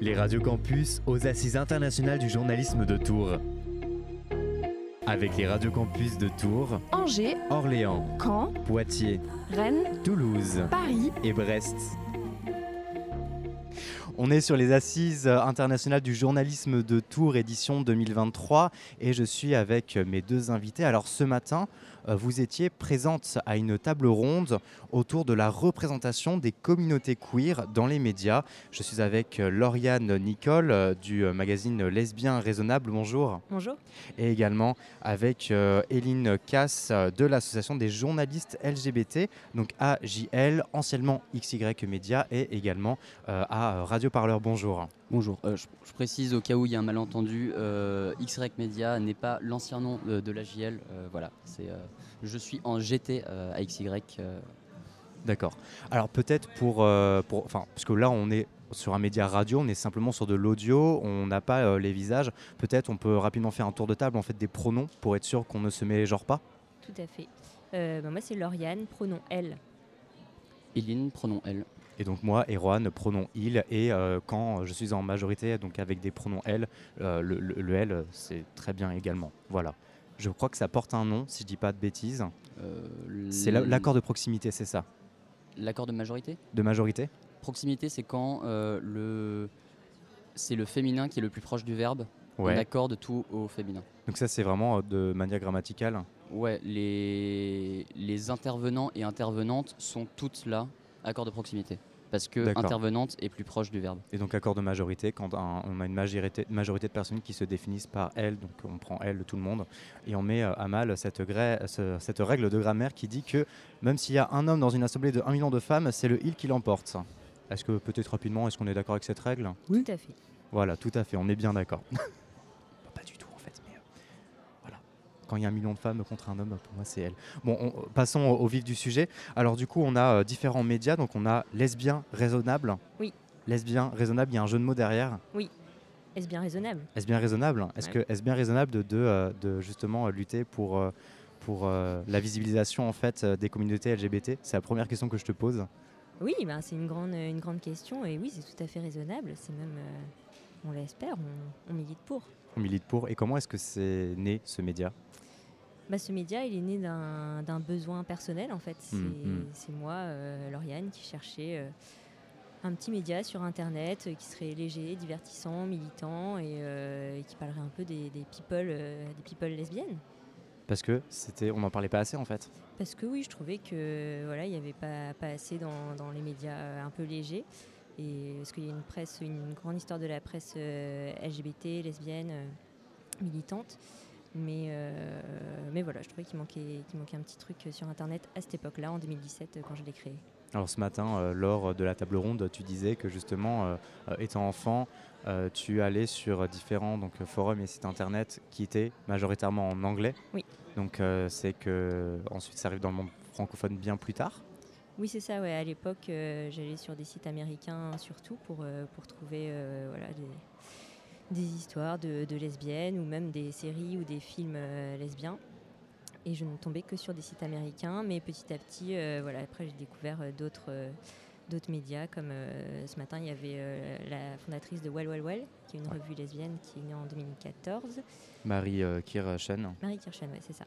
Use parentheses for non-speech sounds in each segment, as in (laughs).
Les radios campus aux assises internationales du journalisme de Tours. Avec les radios campus de Tours, Angers, Orléans, Caen, Poitiers, Rennes, Toulouse Paris. et Brest. On est sur les assises internationales du journalisme de Tours, édition 2023, et je suis avec mes deux invités. Alors ce matin, vous étiez présente à une table ronde autour de la représentation des communautés queer dans les médias. Je suis avec euh, Lauriane Nicole euh, du euh, magazine Lesbien Raisonnable. Bonjour. Bonjour. Et également avec euh, Éline Casse euh, de l'association des journalistes LGBT, donc AJL, anciennement XY Média, et également euh, à Radio Parleur. Bonjour. Bonjour, Euh, je, je précise au cas où il y a un malentendu, euh, XREC Media n'est pas l'ancien nom de, de l'AJL, euh, voilà, c'est, euh, je suis en GT euh, à XY. euh, D'accord. Alors peut-être pour, euh, pour, enfin, parce que là on est sur un média radio, on est simplement sur de l'audio, on n'a pas euh, les visages. Peut-être on peut rapidement faire un tour de table en fait des pronoms pour être sûr qu'on ne se met genre pas. Tout à fait. Euh, bah, moi, c'est Lauriane, pronom elle. Eline, pronom elle. Et donc moi, Erwan, pronom il, et euh, quand je suis en majorité, donc avec des pronoms elle, euh, le, le- le elle, c'est très bien également. Voilà. Je crois que ça porte un nom, si je dis pas de bêtises. Euh, C'est la- l'accord de proximité, c'est ça L'accord de majorité? De majorité Proximité, c'est quand euh, le, c'est le féminin qui est le plus proche du verbe, on Ouais. accorde tout au féminin. Donc ça, c'est vraiment euh, de manière grammaticale. Ouais, les, les intervenants et intervenantes sont toutes là, accord de proximité. Parce que intervenante est plus proche du verbe. Et donc accord de majorité, quand un- on a une majorité, majorité de personnes qui se définissent par elle, donc on prend elle, tout le monde, et on met euh, à mal cette, ce- cette règle de grammaire qui dit que même s'il y a un homme dans une assemblée de 1 million de femmes, c'est le il qui l'emporte. Est-ce que peut-être rapidement, est-ce qu'on est d'accord avec cette règle? Tout à fait. Voilà, tout à fait, on est bien d'accord. (laughs) pas du tout en fait, mais euh, voilà. Quand il y a un million de femmes contre un homme, pour moi c'est elle. Bon, on- passons au, au vif du sujet. Alors du coup, on a euh, différents médias, donc on a lesbien raisonnable. Oui. Lesbien raisonnable, il y a un jeu de mots derrière. Est-ce bien raisonnable Est-ce bien raisonnable Est-ce Ouais. que est-ce bien raisonnable de, de, euh, de justement euh, lutter pour, pour la visibilisation en fait des communautés LGBT C'est la première question que je te pose. Oui, ben, c'est une grande, une grande question et oui, c'est tout à fait raisonnable. C'est même, euh, on l'espère, on, on milite pour. On milite pour. Et comment est-ce que c'est né ce média? Bah, ce média, il est né d'un besoin personnel en fait. C'est mm. c'est moi, euh, Lauriane, qui cherchais euh, un petit média sur Internet euh, qui serait léger, divertissant, militant et, euh, et qui parlerait un peu des, des people, des people lesbiennes. Parce que c'était, on n'en parlait pas assez en fait. Parce que oui, je trouvais que voilà, il n'y avait pas, pas assez dans, dans les médias un peu légers. Et parce qu'il y a une presse, une grande histoire de la presse euh, LGBT, lesbienne, euh, militante. Mais, euh, mais voilà, je trouvais qu'il manquait, qu'il manquait un petit truc sur Internet à cette époque-là, en 2017, euh, quand je l'ai créé. Alors ce matin, euh, lors de la table ronde, tu disais que justement, euh, euh, étant enfant, tu allais sur différents donc, forums et sites internet qui étaient majoritairement en anglais. Oui. Donc c'est que ensuite ça arrive dans le monde francophone bien plus tard. Oui, c'est ça, ouais. À l'époque, euh, j'allais sur des sites américains surtout pour, euh, pour trouver euh, voilà, des, des histoires de, de lesbiennes ou même des séries ou des films lesbiens. Et je ne tombais que sur des sites américains, mais petit à petit, voilà, après j'ai découvert d'autres d'autres médias, comme ce matin il y avait la fondatrice de Well Well Well, qui est une Ouais. revue lesbienne qui est née en 2014. Marie Kirchen. Marie Kirchen, ouais, c'est ça.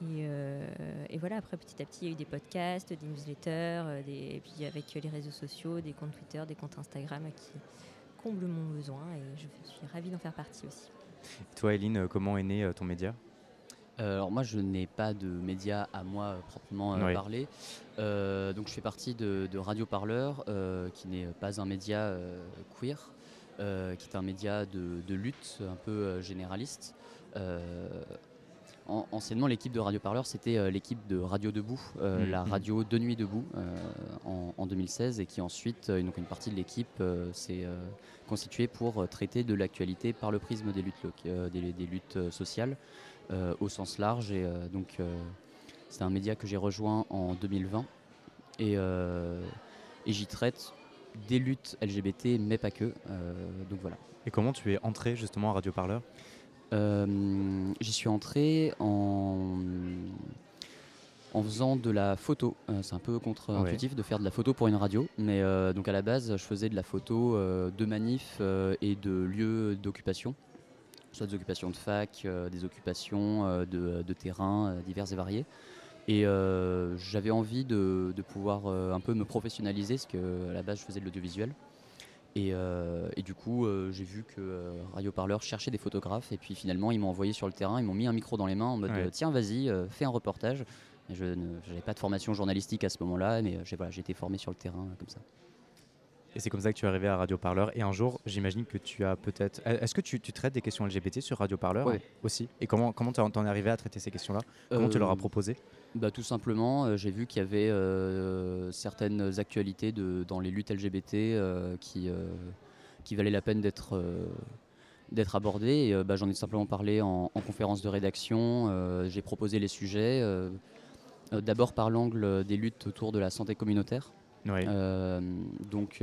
Et, euh, et voilà, après petit à petit, il y a eu des podcasts, des newsletters, euh, des, et puis avec les réseaux sociaux, des comptes Twitter, des comptes Instagram qui comblent mon besoin et je suis ravie d'en faire partie aussi. Toi, Eline, euh, comment est né euh, ton média? Euh, alors moi je n'ai pas de média à moi euh, proprement euh, parler. Euh, donc je fais partie de, de Radio Parleur, euh, qui n'est pas un média euh, queer, euh, qui est un média de, de lutte un peu euh, généraliste. An- anciennement l'équipe de Radio Parleur c'était euh, l'équipe de Radio Debout, euh, Mhm. la radio de nuit debout euh, en, en 2016 et qui ensuite, donc une partie de l'équipe s'est constituée pour traiter de l'actualité par le prisme des luttes, loc- des, des luttes sociales au sens large. Et donc, c'est un média que j'ai rejoint en 2020. Et, et j'y traite des luttes LGBT, mais pas que. Donc voilà. Et comment tu es entré justement à Radio Parleur? Euh, J'y suis entré en en faisant de la photo. c'est un peu contre-intuitif de faire de la photo pour une radio, mais donc à la base, je faisais de la photo de manifs et de lieux d'occupation, soit des occupations de fac, des occupations de, de terrains divers et variés. Et j'avais envie de, de pouvoir un peu me professionnaliser, parce qu'à la base, je faisais de l'audiovisuel. Euh, et, du coup, euh, j'ai vu que euh, Radio Parleur cherchait des photographes. Et puis finalement, ils m'ont envoyé sur le terrain, ils m'ont mis un micro dans les mains en mode tiens, vas-y, fais un reportage. je n'avais pas de formation journalistique à ce moment-là, mais j'ai voilà, été formé sur le terrain comme ça. Et c'est comme ça que tu es arrivé à Radio Parleur. Et un jour, j'imagine que tu as peut-être. Est-ce que tu, traites des questions LGBT sur Radio Parleur aussi? Et comment comment t'en es arrivé à traiter ces questions-là? Comment tu leur as proposé? bah, Tout simplement, euh, j'ai vu qu'il y avait euh, certaines actualités de, dans les luttes LGBT euh, qui, qui valaient la peine d'être d'être abordées. Bah, j'en ai simplement parlé en, conférence de rédaction. j'ai proposé les sujets. D'abord par l'angle des luttes autour de la santé communautaire. Donc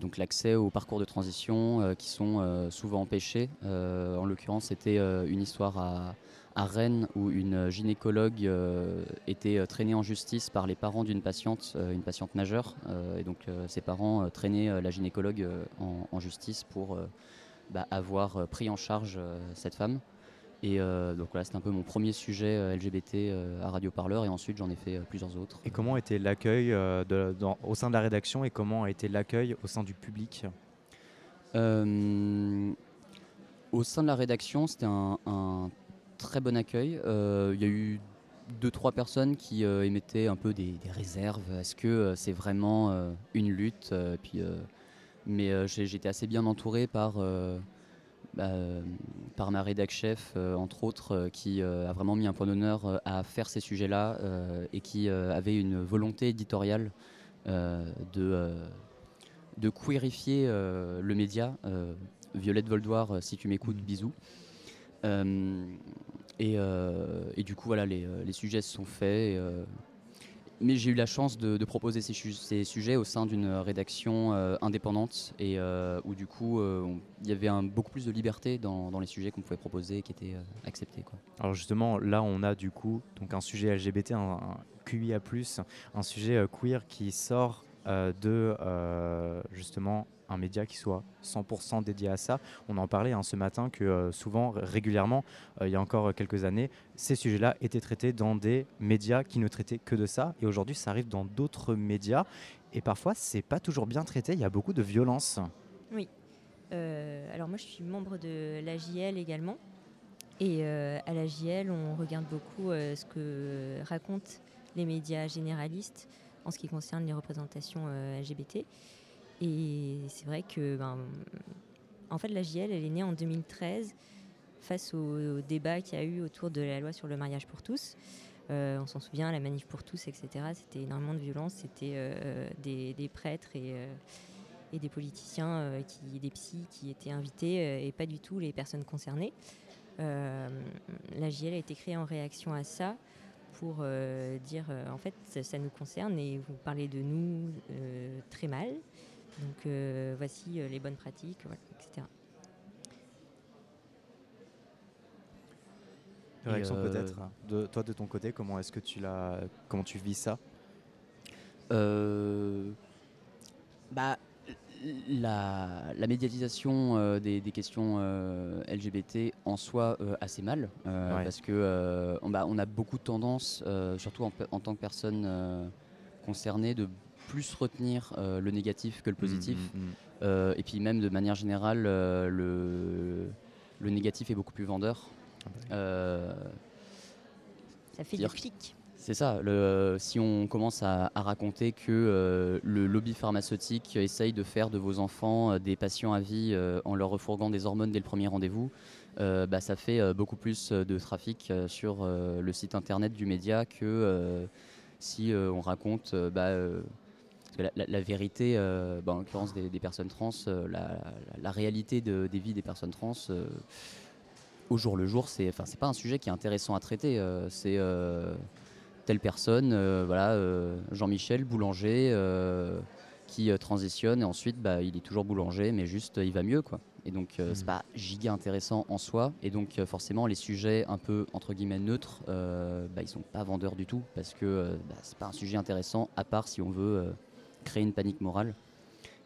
donc l'accès aux parcours de transition qui sont souvent empêchés. en l'occurrence, c'était une histoire à, Rennes où une gynécologue euh, était euh, traînée en justice par les parents d'une patiente, euh, une patiente majeure. et donc ses parents traînaient la gynécologue en, justice pour bah, avoir pris en charge cette femme. Et donc voilà, c'était un peu mon premier sujet LGBT à Radio Parleur et ensuite j'en ai fait plusieurs autres. Et comment était l'accueil au sein de la rédaction et comment a été l'accueil au sein du public? Au sein de la rédaction, c'était un, un très bon accueil. Euh, il y a eu deux trois personnes qui euh, émettaient un peu des, réserves. Est-ce que euh, c'est vraiment une lutte? Puis, mais j'étais assez bien entouré par bah, par ma rédac chef, entre autres, qui a vraiment mis un point d'honneur à faire ces sujets-là et qui avait une volonté éditoriale de, de queerifier le média. Violette Voldoir, si tu m'écoutes, bisous. Euh, et, du coup, voilà, les, euh, sujets se sont faits. Euh, mais j'ai eu la chance de, proposer ces, sujets au sein d'une rédaction indépendante et où du coup il y avait beaucoup plus de liberté dans, les sujets qu'on pouvait proposer et qui étaient acceptés. Alors justement, là on a du coup donc un sujet LGBT, un, un QIA+, un sujet queer qui sort de justement un média qui soit 100% dédié à ça. On en parlait hein, ce matin que euh, souvent, régulièrement, euh, il y a encore quelques années, ces sujets-là étaient traités dans des médias qui ne traitaient que de ça. Et aujourd'hui, ça arrive dans d'autres médias. Et parfois, c'est pas toujours bien traité. Il y a beaucoup de violence. Oui. Euh, alors moi, je suis membre de l'AJL également. Et à l'AJL, on regarde beaucoup ce que racontent les médias généralistes en ce qui concerne les représentations LGBT. Et c'est vrai que, ben, en fait, la JL, elle est née en 2013 face au, débat qu'il y a eu autour de la loi sur le mariage pour tous. Euh, on s'en souvient, la manif pour tous, etc. C'était énormément de violence. C'était euh, des, prêtres et, euh, des politiciens, qui, des psys qui étaient invités et pas du tout les personnes concernées. la JL a été créée en réaction à ça pour dire en fait ça, nous concerne et vous parlez de nous très mal. Donc euh, voici euh, les bonnes pratiques, etc. Réaction euh, peut-être. De, toi de ton côté, comment est-ce que tu l'as, comment tu vis ça? Bah, la, médiatisation des, questions LGBT en soi assez mal parce que bah, on a beaucoup de tendance, surtout en, en, tant que personne concernée, de plus retenir euh, le négatif que le positif. Mm, mm, mm. Euh, et puis même de manière générale, euh, le, le négatif est beaucoup plus vendeur. Ah bah ça fait du clic. C'est ça. Le, si on commence à, raconter que le lobby pharmaceutique essaye de faire de vos enfants des patients à vie en leur refourguant des hormones dès le premier rendez-vous, bah, ça fait beaucoup plus de trafic sur le site internet du média que si on raconte bah, la, vérité, euh, bah, en l'occurrence des, personnes trans, euh, la, réalité des vies des personnes trans, euh, au jour le jour, c'est, enfin, c'est pas un sujet qui est intéressant à traiter. c'est telle personne, voilà, Jean-Michel, boulanger, qui transitionne et ensuite, bah, il est toujours boulanger, mais juste, il va mieux, quoi. Et donc, c'est Mhm. pas giga intéressant en soi. Et donc, forcément, les sujets un peu entre guillemets neutres, bah, ils sont pas vendeurs du tout parce que bah, c'est pas un sujet intéressant à part si on veut créer une panique morale.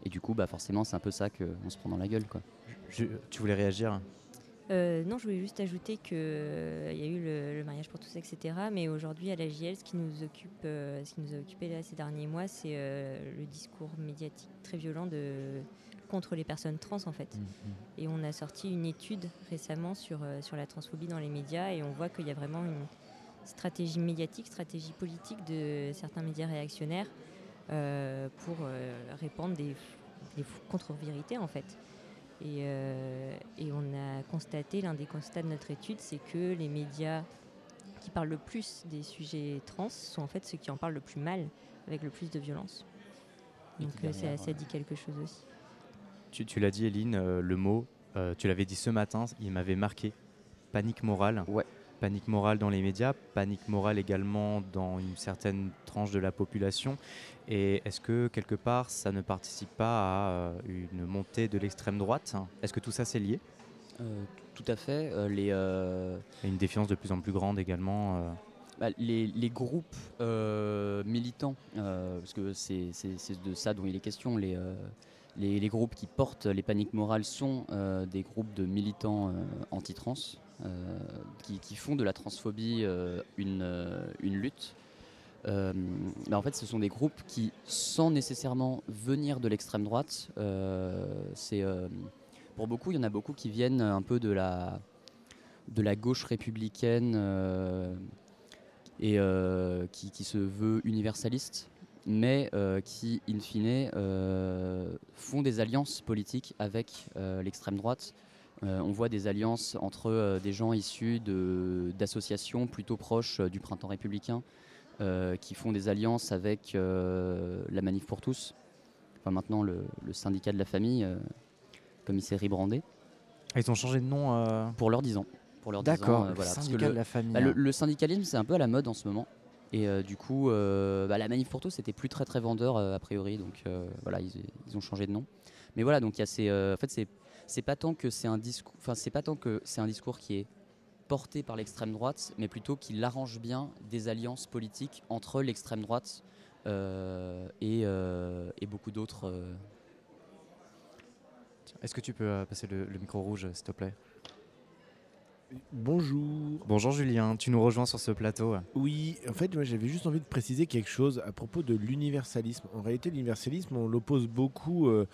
Et du coup, bah, forcément, c'est un peu ça qu'on se prend dans la gueule. Quoi. Je- tu voulais réagir? Euh, non, je voulais juste ajouter qu'il y a eu le, le mariage pour tous, etc. Mais aujourd'hui, à la JL, ce qui nous occupe, euh, ce qui nous a occupé là, ces derniers mois, c'est euh, le discours médiatique très violent de, contre les personnes trans, en fait. Et on a sorti une étude récemment sur, euh, sur la transphobie dans les médias et on voit qu'il y a vraiment une stratégie médiatique, stratégie politique de certains médias réactionnaires euh, pour euh, répandre des, des contre-vérités en fait. Et, euh, et on a constaté, l'un des constats de notre étude, c'est que les médias qui parlent le plus des sujets trans sont en fait ceux qui en parlent le plus mal, avec le plus de violence. Donc euh, ça, euh, dit quelque chose aussi. Tu, tu l'as dit, Eline, euh, le mot, euh, tu l'avais dit ce matin, il m'avait marqué. Panique morale. Ouais. Panique morale dans les médias, panique morale également dans une certaine tranche de la population. Et est-ce que quelque part, ça ne participe pas à euh, une montée de l'extrême droite? Est-ce que tout ça c'est lié? Euh, tout à fait. euh, les, euh, Et une défiance de plus en plus grande également. Bah, les, les groupes militants, parce que c'est de ça dont il est question, les, les, les groupes qui portent les paniques morales sont euh, des groupes de militants euh, anti-trans, qui, qui font de la transphobie euh, une, euh, une lutte. Euh, en fait, ce sont des groupes qui, sans nécessairement venir de l'extrême droite, euh, euh, pour beaucoup, il y en a beaucoup qui viennent un peu de la, gauche républicaine euh, et euh, qui, se veut universaliste, mais euh, qui, in fine, euh, font des alliances politiques avec euh, l'extrême droite. Euh, on voit des alliances entre euh, des gens issus d'associations plutôt proches euh, du printemps républicain, qui font des alliances avec la Manif pour tous, enfin maintenant le, le syndicat de la famille, comme il s'est rebrandé, Ils ont changé de nom. pour leurs 10 ans. Pour leurs 10 ans, D'accord, le voilà, parce que syndicat le- de la famille. bah, le, le syndicalisme, c'est un peu à la mode en ce moment. Et euh, du coup, euh, bah, la Manif pour tous, c'était plus très très vendeur euh, a priori. Donc voilà, ils, ont changé de nom. Mais voilà, donc il y a ces. en fait, c'est c'est pas tant que c'est un discours. Enfin, c'est pas tant que c'est un discours qui est porté par l'extrême droite, mais plutôt qu'il arrange bien des alliances politiques entre l'extrême droite et, et beaucoup d'autres. Est-ce que tu peux passer le micro rouge, s'il te plaît? Bonjour. Bonjour Julien, tu nous rejoins sur ce plateau. Oui, en fait, moi j'avais juste envie de préciser quelque chose à propos de l'universalisme. En réalité, l'universalisme, on l'oppose beaucoup. euh,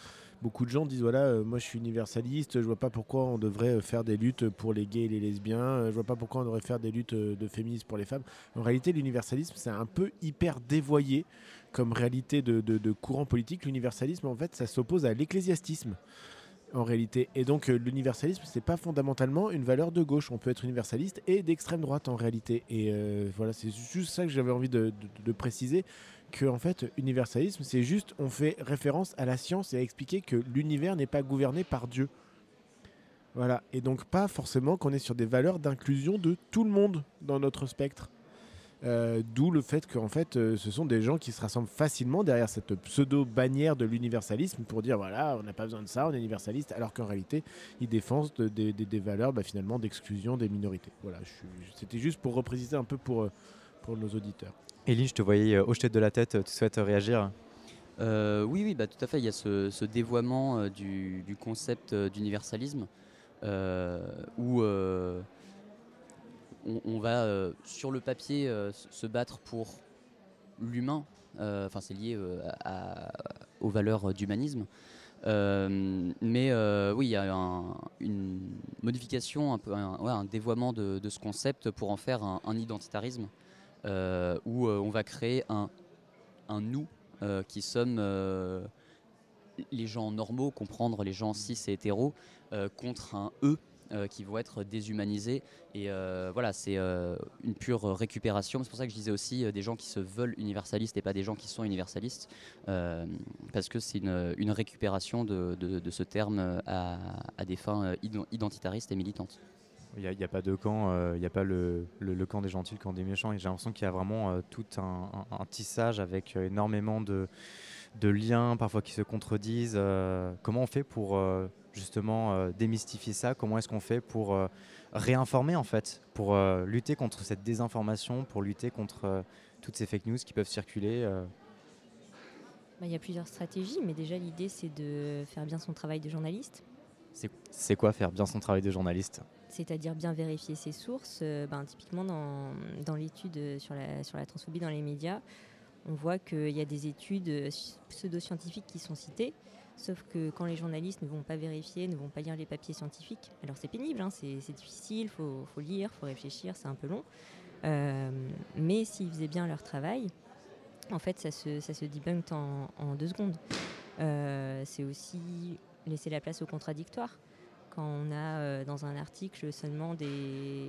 beaucoup de gens disent voilà, euh, moi je suis universaliste, je vois pas pourquoi on devrait euh, faire des luttes pour les gays et les lesbiens, je vois pas pourquoi on devrait faire des luttes de féministes pour les femmes. En réalité, l'universalisme, c'est un peu hyper dévoyé comme réalité de, de- de courant politique. L'universalisme, en fait, ça s'oppose à l'ecclésiastisme. En réalité. Et donc, euh, l'universalisme, c'est pas fondamentalement une valeur de gauche. On peut être universaliste et d'extrême droite en réalité. Et euh, voilà, c'est juste ça que j'avais envie de, préciser. Que, en fait, universalisme, c'est juste, on fait référence à la science et à expliquer que l'univers n'est pas gouverné par Dieu. Voilà. Et donc, pas forcément qu'on est sur des valeurs d'inclusion de tout le monde dans notre spectre. Euh, D'où le fait qu'en fait, euh, ce sont des gens qui se rassemblent facilement derrière cette pseudo-bannière de l'universalisme pour dire voilà, on n'a pas besoin de ça, on est universaliste, alors qu'en réalité, ils défendent de- des- valeurs bah, finalement d'exclusion des minorités. Voilà, c'était juste pour repréciser un peu pour, euh, pour nos auditeurs. Eline, je te voyais euh, hocher de la tête, tu souhaites réagir? Euh, oui, oui, bah, tout à fait. Il y a ce, ce dévoiement euh, du, du concept euh, d'universalisme euh, où euh, on, va euh, sur le papier euh, se battre pour l'humain. Euh, c'est lié aux valeurs d'humanisme. Mais oui, il y a un- une modification, un, dévoiement de, ce concept pour en faire un, identitarisme où on va créer un, nous qui sommes les gens normaux, comprendre les gens cis et hétéros, contre un eux euh, qui vont être déshumanisés. Et euh, voilà, c'est euh, une pure récupération. C'est pour ça que je disais aussi des gens qui se veulent universalistes et pas des gens qui sont universalistes, parce que c'est une, récupération de, ce terme à, des fins ident- identitaristes et militantes. Il n'y a, pas de camp, il n'y a pas le, camp des gentils, le camp des méchants. J'ai l'impression qu'il y a vraiment tout un, tissage avec énormément de, de liens parfois qui se contredisent. comment on fait pour justement démystifier ça? Comment est-ce qu'on fait pour réinformer en fait, pour lutter contre cette désinformation, pour lutter contre toutes ces fake news qui peuvent circuler bah, Il y a plusieurs stratégies, mais déjà l'idée c'est de faire bien son travail de journaliste. C'est quoi faire bien son travail de journaliste? C'est-à-dire bien vérifier ses sources. Euh, ben, typiquement dans, dans l'étude sur la, sur la transphobie dans les médias, on voit qu'il y a des études pseudo-scientifiques qui sont citées, sauf que quand les journalistes ne vont pas vérifier, ne vont pas lire les papiers scientifiques, alors c'est pénible, hein, c'est difficile, il faut, lire, il faut réfléchir, c'est un peu long, euh, mais s'ils faisaient bien leur travail, en fait, ça se, ça en, deux secondes. Euh, c'est aussi laisser la place au contradictoire. Quand on a euh, dans un article seulement des,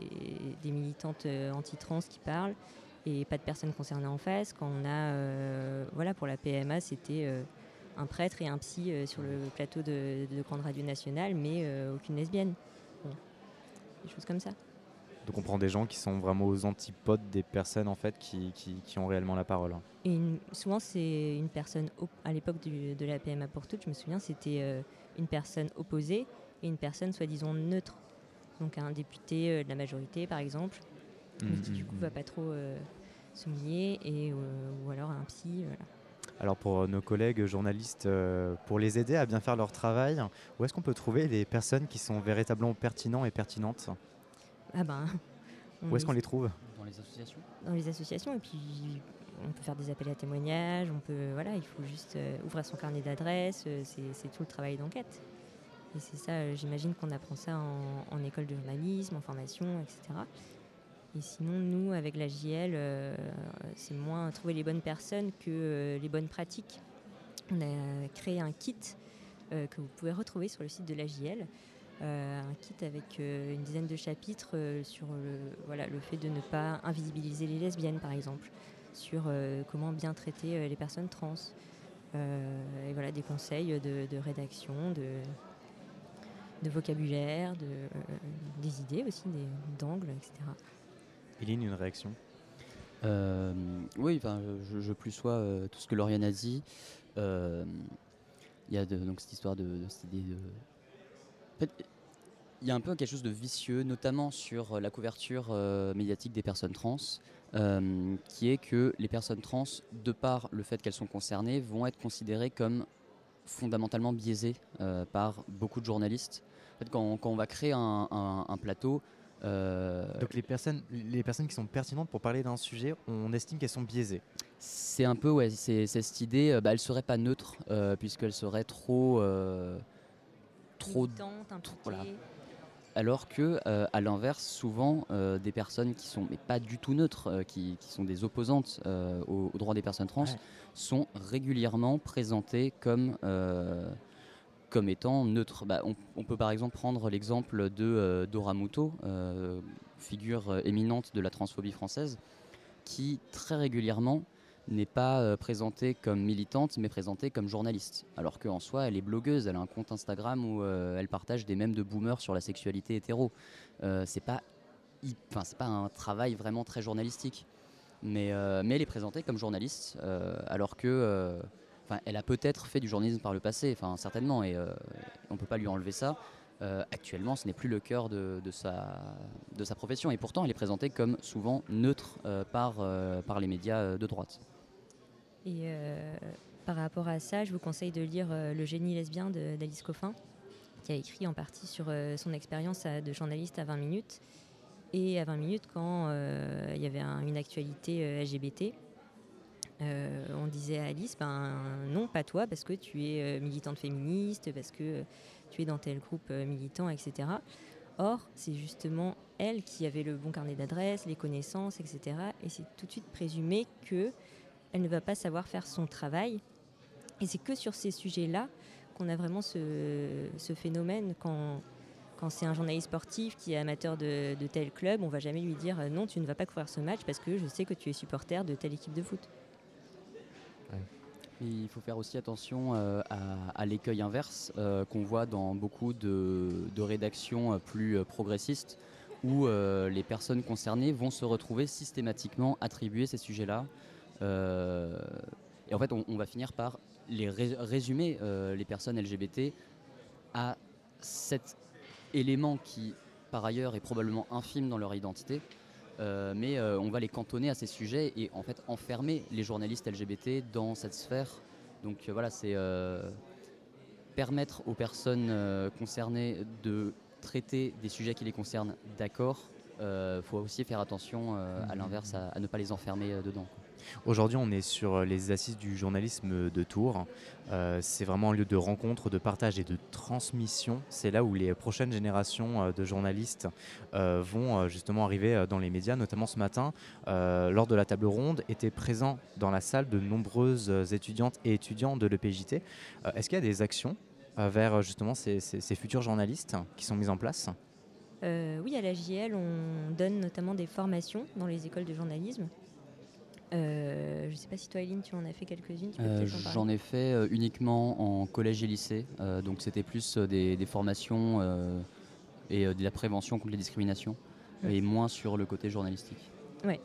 militantes euh, anti-trans qui parlent et pas de personnes concernées en face, quand on a, euh, voilà, pour la PMA, c'était un prêtre et un psy sur le plateau de, de Grande Radio Nationale, mais aucune lesbienne. Des choses comme ça. Donc on prend des gens qui sont vraiment aux antipodes des personnes en fait qui, qui, ont réellement la parole. Et souvent c'est une personne à l'époque de la PMA pour toutes, je me souviens, c'était une personne opposée et une personne soi-disant neutre. Donc un député euh, de la majorité, par exemple, mais qui du coup va pas trop euh, se mouiller, et, euh, ou alors un psy. Alors pour nos collègues journalistes, pour les aider à bien faire leur travail, où est-ce qu'on peut trouver les personnes qui sont véritablement pertinentes et pertinentes? Ah ben. Où est-ce qu'on les trouve? Dans les associations? Dans les associations, et puis on peut faire des appels à témoignages, on peut, voilà, il faut juste euh, ouvrir son carnet d'adresses, euh, c'est tout le travail d'enquête. Et c'est ça, euh, j'imagine qu'on apprend ça en, école de journalisme, en formation, etc. Et sinon, nous, avec la JL, c'est moins trouver les bonnes personnes que les bonnes pratiques. On a créé un kit que vous pouvez retrouver sur le site de la JL. un kit avec une dizaine de chapitres sur le, voilà, le fait de ne pas invisibiliser les lesbiennes, par exemple sur euh, comment bien traiter euh, les personnes trans. Euh, et voilà, des conseils de, rédaction, de, vocabulaire, de, des idées aussi, d'angles, etc. Eline, une réaction? Oui, enfin, je, je plus sois tout ce que Lauriane a dit. Il y a donc cette histoire de, il y a un peu quelque chose de vicieux, notamment sur la couverture médiatique des personnes trans. Euh, qui est que les personnes trans, de par le fait qu'elles sont concernées, vont être considérées comme fondamentalement biaisées euh, par beaucoup de journalistes. Quand, on, va créer un, plateau, euh, Donc les personnes, les personnes qui sont pertinentes pour parler d'un sujet, on estime qu'elles sont biaisées. C'est un peu, ouais, c'est cette idée, bah, elle serait pas neutre puisqu'elle serait trop, trop, voilà, alors que, euh, à l'inverse, souvent, euh, des personnes qui sont mais pas du tout neutres, euh, qui, sont des opposantes aux, droits des personnes trans, sont régulièrement présentées comme, comme étant neutres. Bah, on, peut par exemple prendre l'exemple de Dora Muto, figure éminente de la transphobie française, qui très régulièrement n'est pas euh, présentée comme militante, mais présentée comme journaliste. Alors qu'en soi, elle est blogueuse, elle a un compte Instagram où euh, elle partage des mèmes de boomers sur la sexualité hétéro. Euh, c'est pas, c'est pas un travail vraiment très journalistique, mais, mais elle est présentée comme journaliste, alors que, elle a peut-être fait du journalisme par le passé, certainement, et on peut pas lui enlever ça. actuellement, ce n'est plus le cœur de, sa, profession. Et pourtant, elle est présentée comme souvent neutre par, par les médias de droite. Et euh, par rapport à ça, je vous conseille de lire euh, Le génie lesbien d'Alice Coffin, qui a écrit en partie sur euh, son expérience de journaliste à 20 minutes. Et à 20 minutes, quand il y avait une actualité LGBT, on disait à Alice, ben non, pas toi, parce que tu es militante féministe, parce que tu es dans tel groupe militant, etc. Or, c'est justement elle qui avait le bon carnet d'adresses, les connaissances, etc. Et c'est tout de suite présumé que elle ne va pas savoir faire son travail. Et c'est que sur ces sujets-là qu'on a vraiment ce, phénomène quand, c'est un journaliste sportif qui est amateur de, tel club, on va jamais lui dire euh, non, tu ne vas pas couvrir ce match parce que je sais que tu es supporter de telle équipe de foot. Il faut faire aussi attention euh, à, l'écueil inverse euh, qu'on voit dans beaucoup de, rédactions plus progressistes où les personnes concernées vont se retrouver systématiquement attribuer ces sujets-là euh, et en fait, on, va finir par les résumer les personnes LGBT à cet élément qui, par ailleurs, est probablement infime dans leur identité. Mais on va les cantonner à ces sujets et en fait enfermer les journalistes LGBT dans cette sphère. Donc voilà, c'est permettre aux personnes concernées de traiter des sujets qui les concernent, d'accord. Il euh, faut aussi faire attention euh, à l'inverse, à, ne pas les enfermer euh, dedans. Aujourd'hui, on est sur les assises du journalisme de Tours. c'est vraiment un lieu de rencontre, de partage et de transmission. C'est là où les prochaines générations de journalistes vont justement arriver dans les médias. Notamment ce matin, lors de la table ronde, étaient présents dans la salle de nombreuses étudiantes et étudiants de l'EPJT. Est-ce qu'il y a des actions vers justement ces, futurs journalistes qui sont mises en place? Euh, oui, à la JL, on donne notamment des formations dans les écoles de journalisme. Euh, je ne sais pas si toi, Eileen, tu en as fait quelques-unes. Euh, j'en ai fait uniquement en collège et lycée. donc, c'était plus des, formations et de la prévention contre les discriminations et moins sur le côté journalistique. Oui.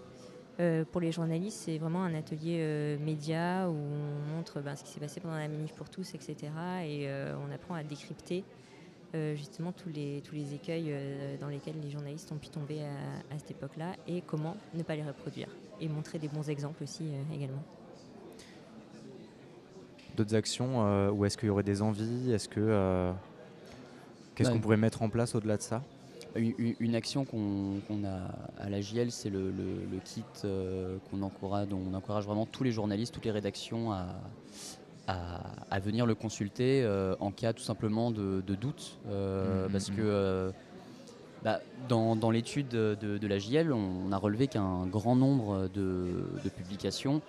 pour les journalistes, c'est vraiment un atelier média où on montre ben, ce qui s'est passé pendant la manif pour tous, etc. Et on apprend à décrypter euh, justement tous les, tous les écueils euh, dans lesquels les journalistes ont pu tomber à, cette époque-là et comment ne pas les reproduire et montrer des bons exemples aussi euh, également. D'autres actions ou est-ce qu'il y aurait des envies? Est-ce que qu'est-ce qu'on pourrait mettre en place au-delà de ça? Une, action qu'on a à la JL, c'est le, kit qu'on encourage, dont on encourage vraiment tous les journalistes, toutes les rédactions à, à, venir le consulter euh, en cas tout simplement de, doute. Euh, mmh, parce que. Euh, bah, dans, l'étude de, la JL, on, a relevé qu'un grand nombre de, publications,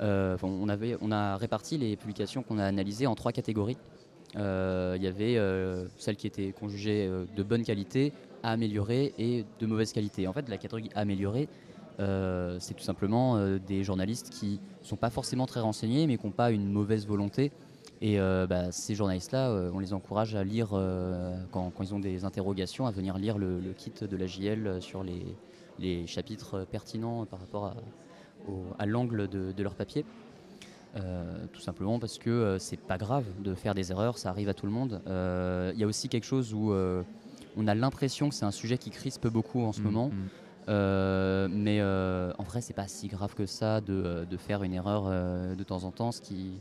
on, avait, on a réparti les publications qu'on a analysées en trois catégories. Il y avait celles qui étaient qu'on de bonne qualité, à améliorer et de mauvaise qualité. En fait, la catégorie améliorée, euh, c'est tout simplement euh, des journalistes qui ne sont pas forcément très renseignés, mais qui n'ont pas une mauvaise volonté. Et euh, bah, ces journalistes-là, on les encourage à lire, quand, ils ont des interrogations, à venir lire le, kit de la JL sur les, chapitres pertinents par rapport à, l'angle de, leur papier. tout simplement parce que c'est pas grave de faire des erreurs, ça arrive à tout le monde. Il y a aussi quelque chose où on a l'impression que c'est un sujet qui crispe beaucoup en ce mmh, moment. Mmh. Euh, mais euh, en vrai, c'est pas si grave que ça de, euh, faire une erreur de temps en temps. Ce qui,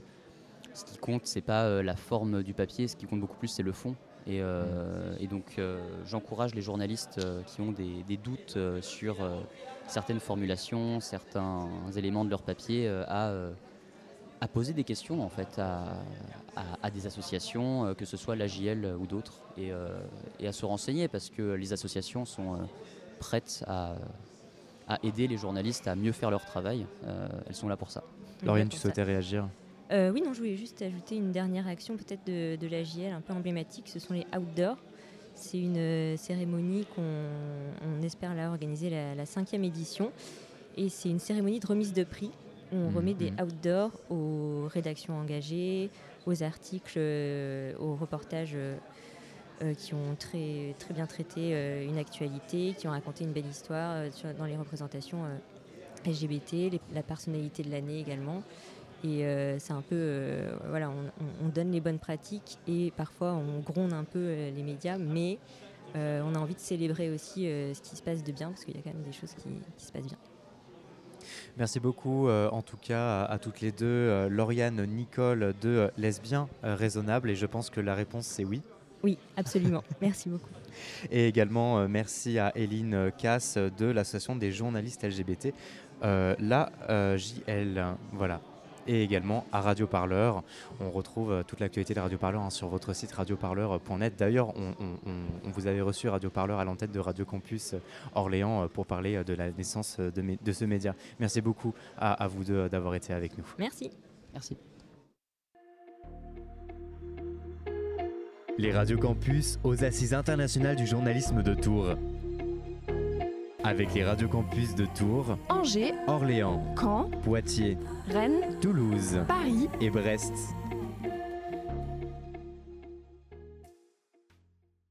ce qui compte, c'est pas la forme du papier, ce qui compte beaucoup plus, c'est le fond. Et, donc, j'encourage les journalistes qui ont des, doutes sur certaines formulations, certains éléments de leur papier à, poser des questions en fait à, des associations, que ce soit l'AJL ou d'autres, et, à se renseigner parce que les associations sont prêtes à, aider les journalistes à mieux faire leur travail. Euh, elles sont là pour ça. Lauriane, tu souhaitais réagir euh, oui, non, je voulais juste ajouter une dernière action peut-être de, de l'AJL un peu emblématique, ce sont les outdoors. C'est une euh, cérémonie qu'on espère là organiser la, cinquième édition. Et c'est une cérémonie de remise de prix. Où on remet des mhm. outdoors aux rédactions engagées, aux articles, aux reportages euh, qui ont très, très bien traité euh, une actualité, qui ont raconté une belle histoire euh, dans les représentations LGBT, la personnalité de l'année également. Et c'est un peu, voilà, on, donne les bonnes pratiques et parfois on gronde un peu les médias, mais on a envie de célébrer aussi ce qui se passe de bien, parce qu'il y a quand même des choses qui, se passent bien. Merci beaucoup en tout cas à, toutes les deux, Lauriane, Nicole de Lesbien Raisonnable, et je pense que la réponse c'est oui. Oui, absolument. (laughs) merci beaucoup. Et également, euh, merci à Eline Casse de l'Association des journalistes LGBT, euh, la euh, JL. Voilà. Et également à Radio Parleur. On retrouve toute l'actualité de Radio Parleur hein, sur votre site radioparleur.net. D'ailleurs, on, vous avait reçu Radio Parleur à l'entête de Radio Campus Orléans pour parler de la naissance de, ce média. Merci beaucoup à, à vous deux d'avoir été avec nous. Merci. Merci. Les radios campus aux Assises internationales du journalisme de Tours. Avec les radios campus de Tours, Angers, Orléans, Caen, Poitiers, Rennes, Toulouse, Paris et Brest.